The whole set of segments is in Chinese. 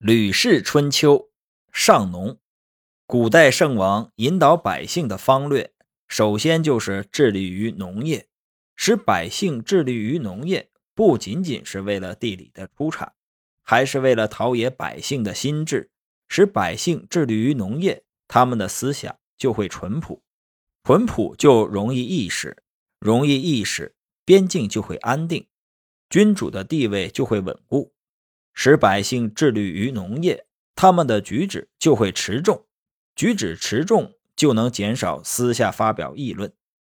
《吕氏春秋·上农》，古代圣王引导百姓的方略，首先就是致力于农业，使百姓致力于农业，不仅仅是为了地里的出产，还是为了陶冶百姓的心智，使百姓致力于农业，他们的思想就会淳朴，淳朴就容易意识，容易意识，边境就会安定，君主的地位就会稳固。使百姓致力于农业，他们的举止就会持重，举止持重就能减少私下发表议论，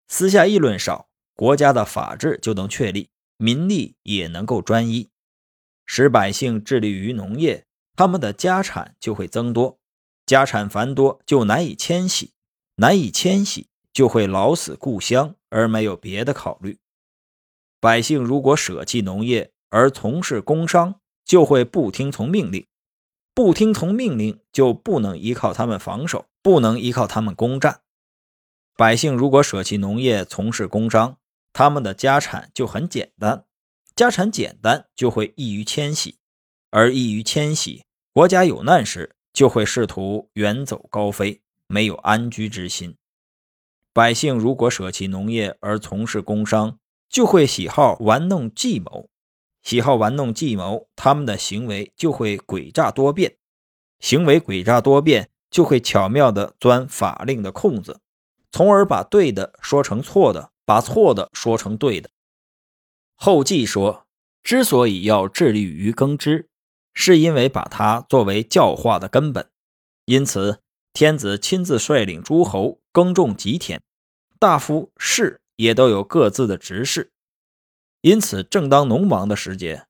私下议论少，国家的法治就能确立，民力也能够专一。使百姓致力于农业，他们的家产就会增多，家产繁多就难以迁徙，难以迁徙就会老死故乡而没有别的考虑。百姓如果舍弃农业而从事工商，就会不听从命令，不听从命令就不能依靠他们防守，不能依靠他们攻占。百姓如果舍弃农业从事工商，他们的家产就很简单，家产简单就会易于迁徙，而易于迁徙，国家有难时就会试图远走高飞，没有安居之心。百姓如果舍弃农业而从事工商，就会喜好玩弄计谋。喜好玩弄计谋，他们的行为就会诡诈多变；行为诡诈多变，就会巧妙地钻法令的空子，从而把对的说成错的，把错的说成对的。后记说，之所以要致力于耕织，是因为把它作为教化的根本。因此，天子亲自率领诸侯耕种吉田，大夫士也都有各自的职事。因此，正当农忙的时节，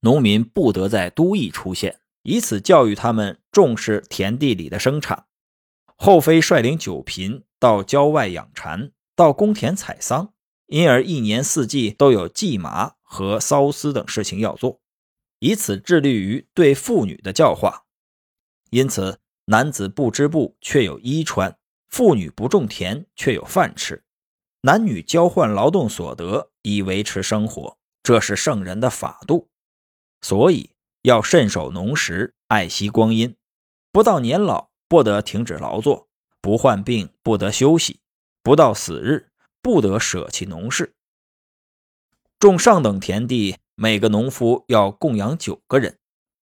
农民不得在都邑出现，以此教育他们重视田地里的生产。后妃率领九嫔到郊外养蚕，到公田采桑，因而一年四季都有祭麻和缫丝等事情要做，以此致力于对妇女的教化。因此，男子不织布却有衣穿，妇女不种田却有饭吃。男女交换劳动所得以维持生活，这是圣人的法度。所以要慎守农时，爱惜光阴。不到年老不得停止劳作，不患病不得休息，不到死日不得舍弃农事。种上等田地，每个农夫要供养九个人；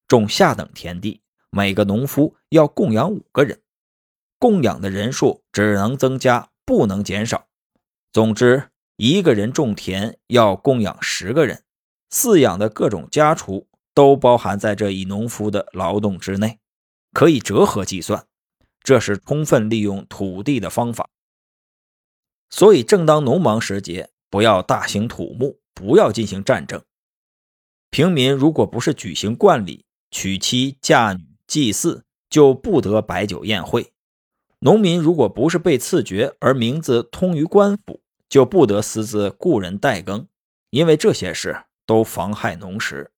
种下等田地，每个农夫要供养五个人。供养的人数只能增加，不能减少。总之，一个人种田要供养十个人，饲养的各种家畜都包含在这一农夫的劳动之内，可以折合计算。这是充分利用土地的方法。所以，正当农忙时节，不要大兴土木，不要进行战争。平民如果不是举行冠礼、娶妻嫁女、祭祀，就不得摆酒宴会。农民如果不是被赐爵而名字通于官府，就不得私自雇人代耕，因为这些事都妨害农时。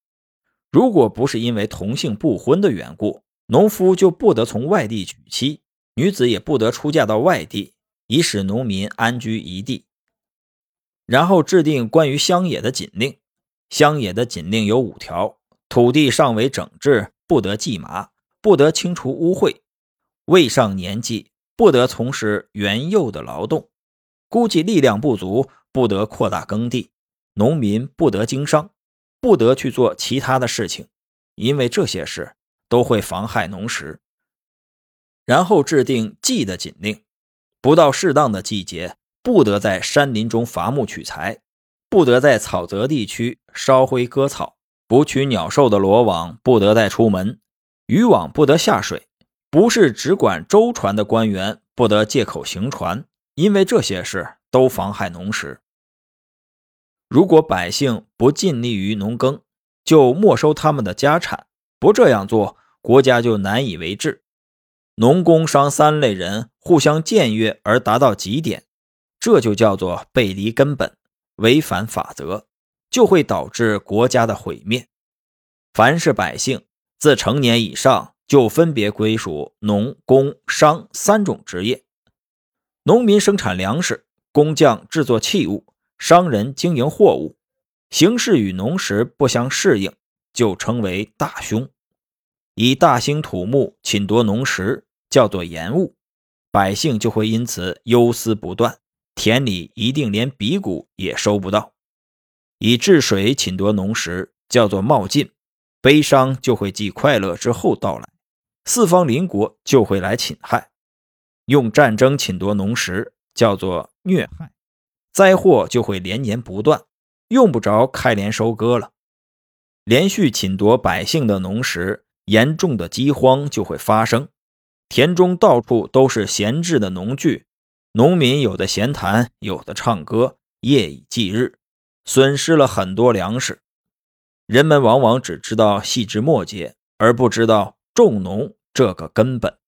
如果不是因为同姓不婚的缘故，农夫就不得从外地娶妻，女子也不得出嫁到外地，以使农民安居一地。然后制定关于乡野的禁令，乡野的禁令有五条：土地尚未整治，不得祭麻，不得清除污秽，未上年纪。不得从事原幼的劳动，估计力量不足，不得扩大耕地，农民不得经商，不得去做其他的事情，因为这些事都会妨害农时。然后制定季的禁令，不到适当的季节，不得在山林中伐木取材，不得在草泽地区烧灰割草，捕取鸟兽的罗网不得再出门，渔网不得下水。不是只管舟船的官员不得借口行船，因为这些事都妨害农时。如果百姓不尽力于农耕，就没收他们的家产。不这样做，国家就难以为治。农工商三类人互相僭越而达到极点，这就叫做背离根本，违反法则，就会导致国家的毁灭。凡是百姓自成年以上。就分别归属农、工、商三种职业。农民生产粮食，工匠制作器物，商人经营货物，形势与农时不相适应，就称为大凶。以大兴土木、侵夺农时，叫做延误，百姓就会因此忧思不断，田里一定连鼻谷也收不到；以治水、侵夺农时，叫做冒进，悲伤就会继快乐之后到来，四方邻国就会来侵害；用战争侵夺农时，叫做虐害，灾祸就会连年不断，用不着开镰收割了。连续侵夺百姓的农时，严重的饥荒就会发生，田中到处都是闲置的农具，农民有的闲谈，有的唱歌，夜以继日，损失了很多粮食。人们往往只知道细枝末节，而不知道重农这个根本。